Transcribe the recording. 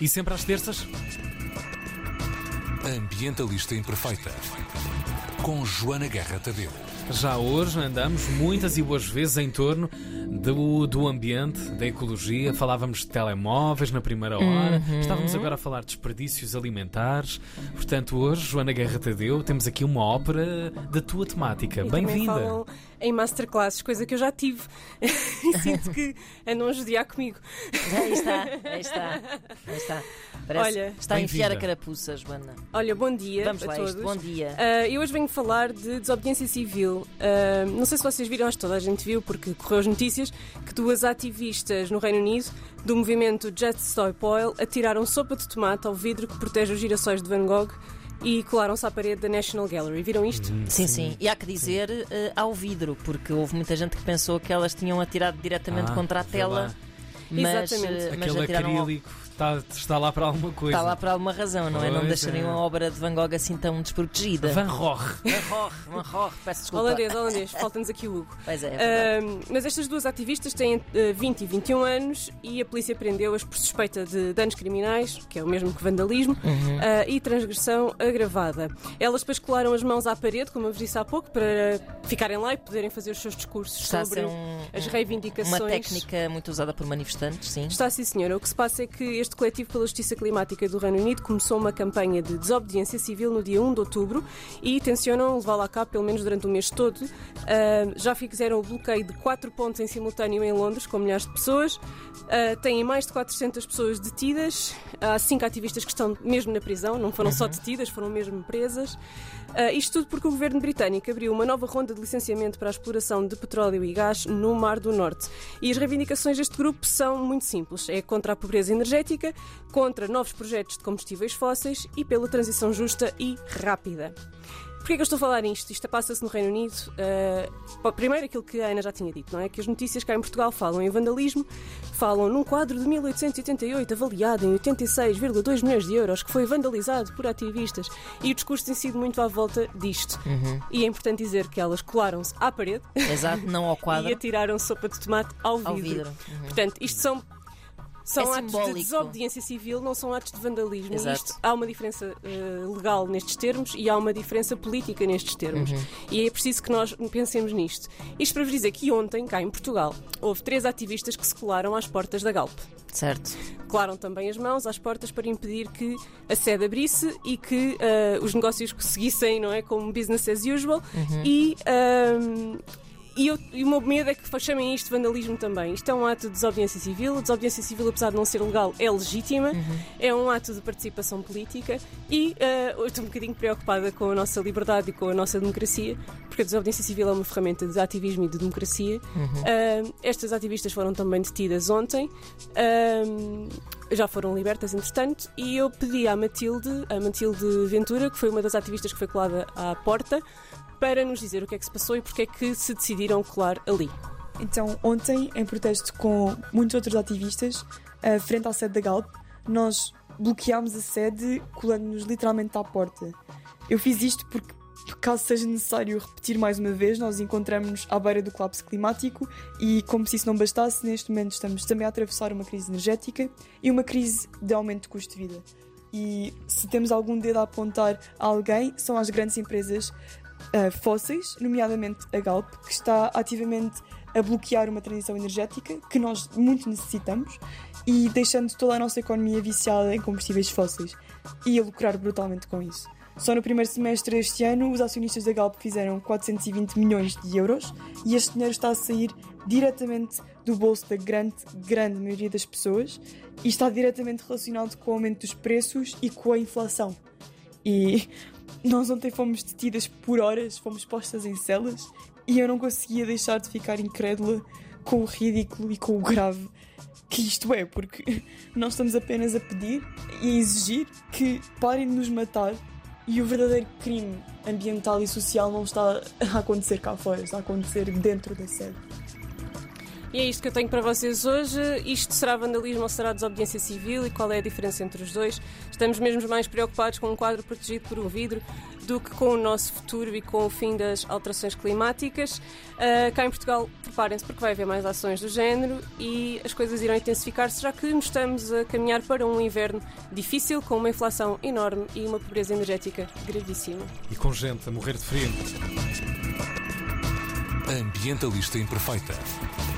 E sempre às terças? Ambientalista Imperfeita. Com Joana Guerra Tadeu. Já hoje andamos muitas e boas vezes em torno do, do ambiente, da ecologia. Falávamos de telemóveis na primeira hora. Uhum. Estávamos agora a falar de desperdícios alimentares. Portanto, hoje, Joana Guerra Tadeu, temos aqui uma ópera da tua temática. E também Bem-vinda. falam em masterclasses, coisa que eu já tive. e sinto que andam a judiar comigo. Aí está, aí está, aí está. Parece Olha- que está a enfiar a carapuça, Joana. Olha, bom dia Vamos a lá, todos. isto. Bom dia. Ah, eu hoje venho falar de desobediência civil. Ah, não sei se vocês viram, acho que toda a gente viu, porque correu as notícias, que duas ativistas no Reino Unido do movimento Just Stop Oil atiraram sopa de tomate ao vidro que protege os girassóis de Van Gogh e colaram-se à parede da National Gallery. Viram isto? Sim, sim. E há que dizer eh, ao vidro, porque houve muita gente que pensou que elas tinham atirado diretamente Ah, contra a tela, mas, Exatamente. mas Aquele atiraram ao... está, está lá para alguma coisa. Está lá por alguma razão, não é? Não Pois deixariam é. a obra de Van Gogh assim tão desprotegida. Van Gogh. Van Gogh, Van Gogh, peço desculpa. Holandês, holandês, falta-nos aqui o Hugo. Pois é, é. Ahm, mas estas duas ativistas têm ah, 20 e 21 anos e a polícia prendeu-as por suspeita de danos criminais, que é o mesmo que vandalismo, Uhum. ah, e transgressão agravada. Elas depois colaram as mãos à parede, como eu vos disse há pouco, para ficarem lá e poderem fazer os seus discursos Está sobre um- as reivindicações. uma técnica muito usada por manifestantes, sim. Está sim, senhora. O que se passa é que este coletivo pela justiça climática do Reino Unido começou uma campanha de desobediência civil no dia 1 de outubro e tencionam levá-la a cabo pelo menos durante o mês todo. Ah, já fizeram o bloqueio de quatro pontos em simultâneo em Londres, com milhares de pessoas. Ah, têm mais de 400 pessoas detidas. Há cinco ativistas que estão mesmo na prisão, não foram só detidas, foram mesmo presas. Ah, isto tudo porque o governo britânico abriu uma nova ronda de licenciamento para a exploração de petróleo e gás no Mar do Norte. E as reivindicações deste grupo são muito simples: é contra a pobreza energética, contra novos projetos de combustíveis fósseis e pela transição justa e rápida. Porquê é que eu estou a falar nisto? Isto passa-se no Reino Unido. bom, primeiro, aquilo que a Ana já tinha dito, não é? Que as notícias cá em Portugal falam em vandalismo, falam num quadro de 1888 avaliado em 86,2 milhões de euros que foi vandalizado por ativistas. E o discurso tem sido muito à volta disto. Uhum. E é importante dizer que elas colaram-se à parede Exato, não ao e quadro, atiraram sopa de tomate ao vidro. ao vidro. Uhum. Portanto, isto são. São É atos de simbólico. desobediência civil, não são atos de vandalismo. Isto, há uma diferença eh, legal nestes termos e há uma diferença política nestes termos. Uhum. E é preciso que nós pensemos nisto. Isto para vos dizer que ontem, cá em Portugal, houve três ativistas que se colaram às portas da Galp. Certo. Colaram também as mãos às portas para impedir que a sede abrisse e que eh, os negócios seguissem, não é? Como business as usual. Uhum. E. ahm, e, eu- e o meu medo é que chamem isto vandalismo também. Isto é um ato de desobediência civil. A desobediência civil, apesar de não ser legal, é legítima. É um ato de participação política. E ah, eu estou um bocadinho preocupada com a nossa liberdade e com a nossa democracia, porque a desobediência civil é uma ferramenta de ativismo e de democracia. Ah, estas ativistas foram também detidas ontem. Ah, já foram libertas, entretanto, e eu pedi à Matilde, a Matilde Ventura, que foi uma das ativistas que foi colada à porta, para nos dizer o que é que se passou e porque é que se decidiram colar ali. Então, ontem, em protesto com muitos outros ativistas, eh, frente à sede da Galp, nós bloqueámos a sede colando-nos literalmente à porta. Eu fiz isto porque, caso seja necessário repetir mais uma vez, nós encontramos-nos à beira do colapso climático e, como se isso não bastasse, neste momento estamos também a atravessar uma crise energética e uma crise de aumento de custo de vida. E se temos algum dedo a apontar a alguém, são as grandes empresas uh, fósseis, nomeadamente a Galp, que está ativamente a bloquear uma transição energética que nós muito necessitamos e deixando toda a nossa economia viciada em combustíveis fósseis e a lucrar brutalmente com isso. Só no primeiro semestre deste ano, os acionistas da Galp fizeram 420 milhões de euros e este dinheiro está a sair diretamente do bolso da grande, grande maioria das pessoas e está diretamente relacionado com o aumento dos preços e com a inflação. E nós ontem fomos detidas por horas, fomos postas em celas e eu não conseguia deixar de ficar incrédula com o ridículo e com o grave que isto é, porque nós estamos apenas a pedir e a exigir que parem de nos matar e o verdadeiro crime ambiental e social não está a acontecer cá fora, está a acontecer dentro da sede. E é isto que eu tenho para vocês hoje. Isto será vandalismo ou será desobediência civil e qual é a diferença entre os dois? Estamos mesmo mais preocupados com um quadro protegido por um vidro do que com o nosso futuro e com o fim das alterações climáticas. Uh, cá em Portugal, preparem-se porque vai haver mais ações do género e as coisas irão intensificar-se, já que nos estamos a caminhar para um inverno difícil, com uma inflação enorme e uma pobreza energética gravíssima. E com gente a morrer de frio. Ambientalista Imperfeita.